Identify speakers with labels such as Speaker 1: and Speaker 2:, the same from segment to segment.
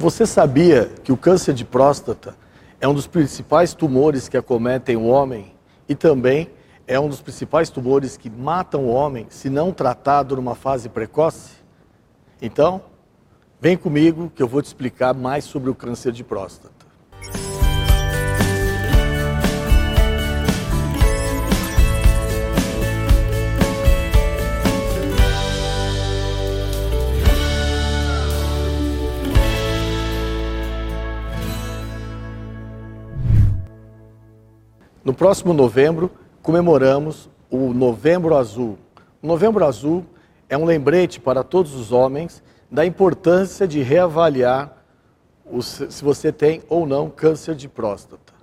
Speaker 1: Você sabia que o câncer de próstata é um dos principais tumores que acometem o homem e também é um dos principais tumores que matam o homem se não tratado numa fase precoce? Então, vem comigo que eu vou te explicar mais sobre o câncer de próstata. No próximo novembro, comemoramos o Novembro Azul. O Novembro Azul é um lembrete para todos os homens da importância de reavaliar se você tem ou não câncer de próstata.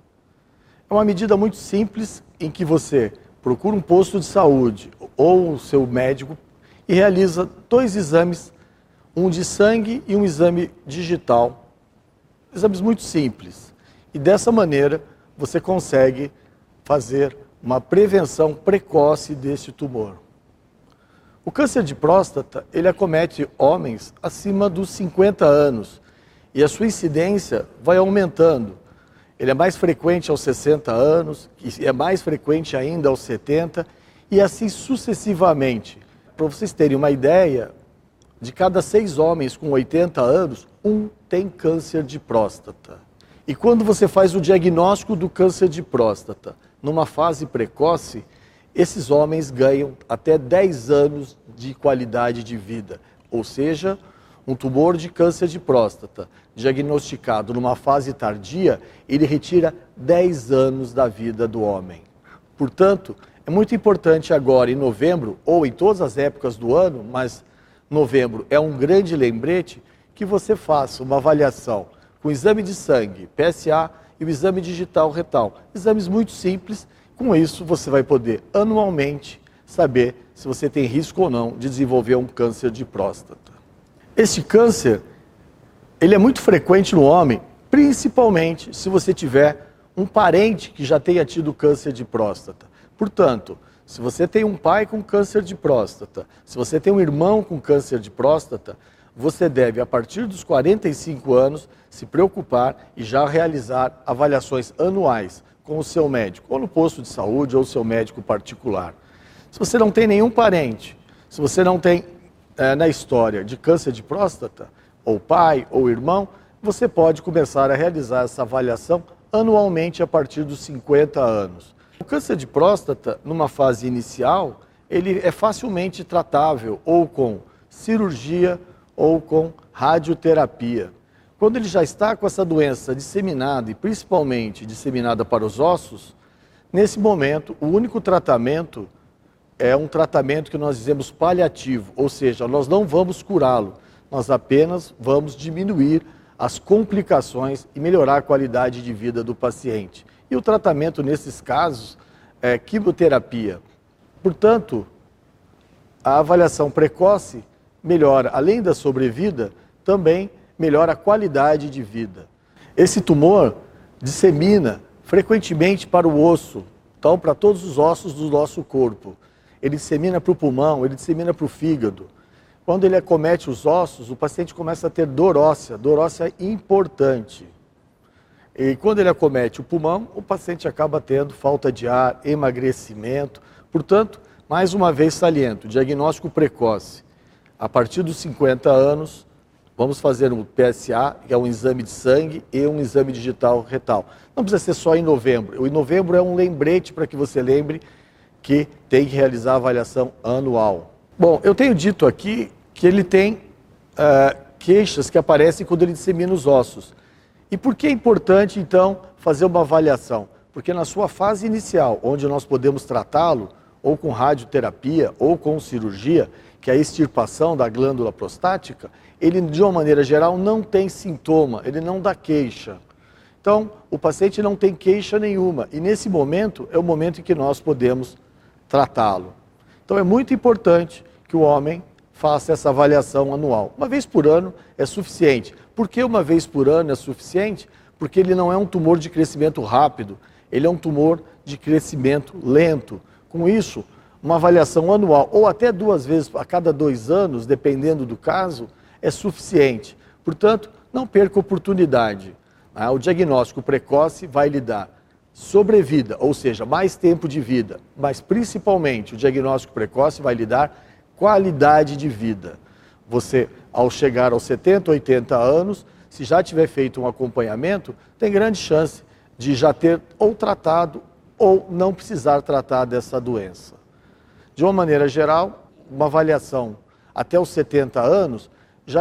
Speaker 1: É uma medida muito simples em que você procura um posto de saúde ou o seu médico e realiza dois exames, um de sangue e um exame digital. Exames muito simples. E dessa maneira você consegue fazer uma prevenção precoce deste tumor. O câncer de próstata, ele acomete homens acima dos 50 anos e a sua incidência vai aumentando. Ele é mais frequente aos 60 anos, e é mais frequente ainda aos 70 e assim sucessivamente. Para vocês terem uma ideia, de cada seis homens com 80 anos, um tem câncer de próstata. E quando você faz o diagnóstico do câncer de próstata, numa fase precoce, esses homens ganham até 10 anos de qualidade de vida. Ou seja, um tumor de câncer de próstata diagnosticado numa fase tardia, ele retira 10 anos da vida do homem. Portanto, é muito importante agora, em novembro, ou em todas as épocas do ano, mas novembro é um grande lembrete, que você faça uma avaliação com exame de sangue, PSA e o exame digital retal. Exames muito simples, com isso você vai poder anualmente saber se você tem risco ou não de desenvolver um câncer de próstata. Este câncer, ele é muito frequente no homem, principalmente se você tiver um parente que já tenha tido câncer de próstata. Portanto, se você tem um pai com câncer de próstata, se você tem um irmão com câncer de próstata, você deve, a partir dos 45 anos, se preocupar e já realizar avaliações anuais com o seu médico, ou no posto de saúde, ou seu médico particular. Se você não tem nenhum parente, se você não tem é, na história de câncer de próstata, ou pai, ou irmão, você pode começar a realizar essa avaliação anualmente a partir dos 50 anos. O câncer de próstata, numa fase inicial, ele é facilmente tratável ou com cirurgia ou com radioterapia. Quando ele já está com essa doença disseminada e principalmente disseminada para os ossos, nesse momento o único tratamento é um tratamento que nós dizemos paliativo, ou seja, nós não vamos curá-lo, nós apenas vamos diminuir as complicações e melhorar a qualidade de vida do paciente. E o tratamento nesses casos é quimioterapia. Portanto, a avaliação precoce melhora, além da sobrevida, também melhora a qualidade de vida. Esse tumor dissemina frequentemente para o osso, então para todos os ossos do nosso corpo. Ele dissemina para o pulmão, ele dissemina para o fígado. Quando ele acomete os ossos, o paciente começa a ter dor óssea, dor óssea importante. E quando ele acomete o pulmão, o paciente acaba tendo falta de ar, emagrecimento. Portanto, mais uma vez saliento, diagnóstico precoce a partir dos 50 anos, vamos fazer um PSA, que é um exame de sangue, e um exame digital retal. Não precisa ser só em novembro. O em novembro é um lembrete para que você lembre que tem que realizar a avaliação anual. Bom, eu tenho dito aqui que ele tem uh, queixas que aparecem quando ele dissemina os ossos. E por que é importante, então, fazer uma avaliação? Porque na sua fase inicial, onde nós podemos tratá-lo, ou com radioterapia, ou com cirurgia, que é a extirpação da glândula prostática, ele, de uma maneira geral, não tem sintoma, ele não dá queixa. Então, o paciente não tem queixa nenhuma e, nesse momento, é o momento em que nós podemos tratá-lo. Então, é muito importante que o homem faça essa avaliação anual. Uma vez por ano é suficiente. Por que uma vez por ano é suficiente? Porque ele não é um tumor de crescimento rápido, ele é um tumor de crescimento lento. Com isso, uma avaliação anual ou até duas vezes a cada dois anos, dependendo do caso, é suficiente. Portanto, Não perca oportunidade. Né? O diagnóstico precoce vai lhe dar sobrevida, ou seja, mais tempo de vida, mas principalmente o diagnóstico precoce vai lhe dar qualidade de vida. Você, ao chegar aos 70, 80 anos, se já tiver feito um acompanhamento, tem grande chance de já ter ou tratado ou não precisar tratar dessa doença. De uma maneira geral, uma avaliação até os 70 anos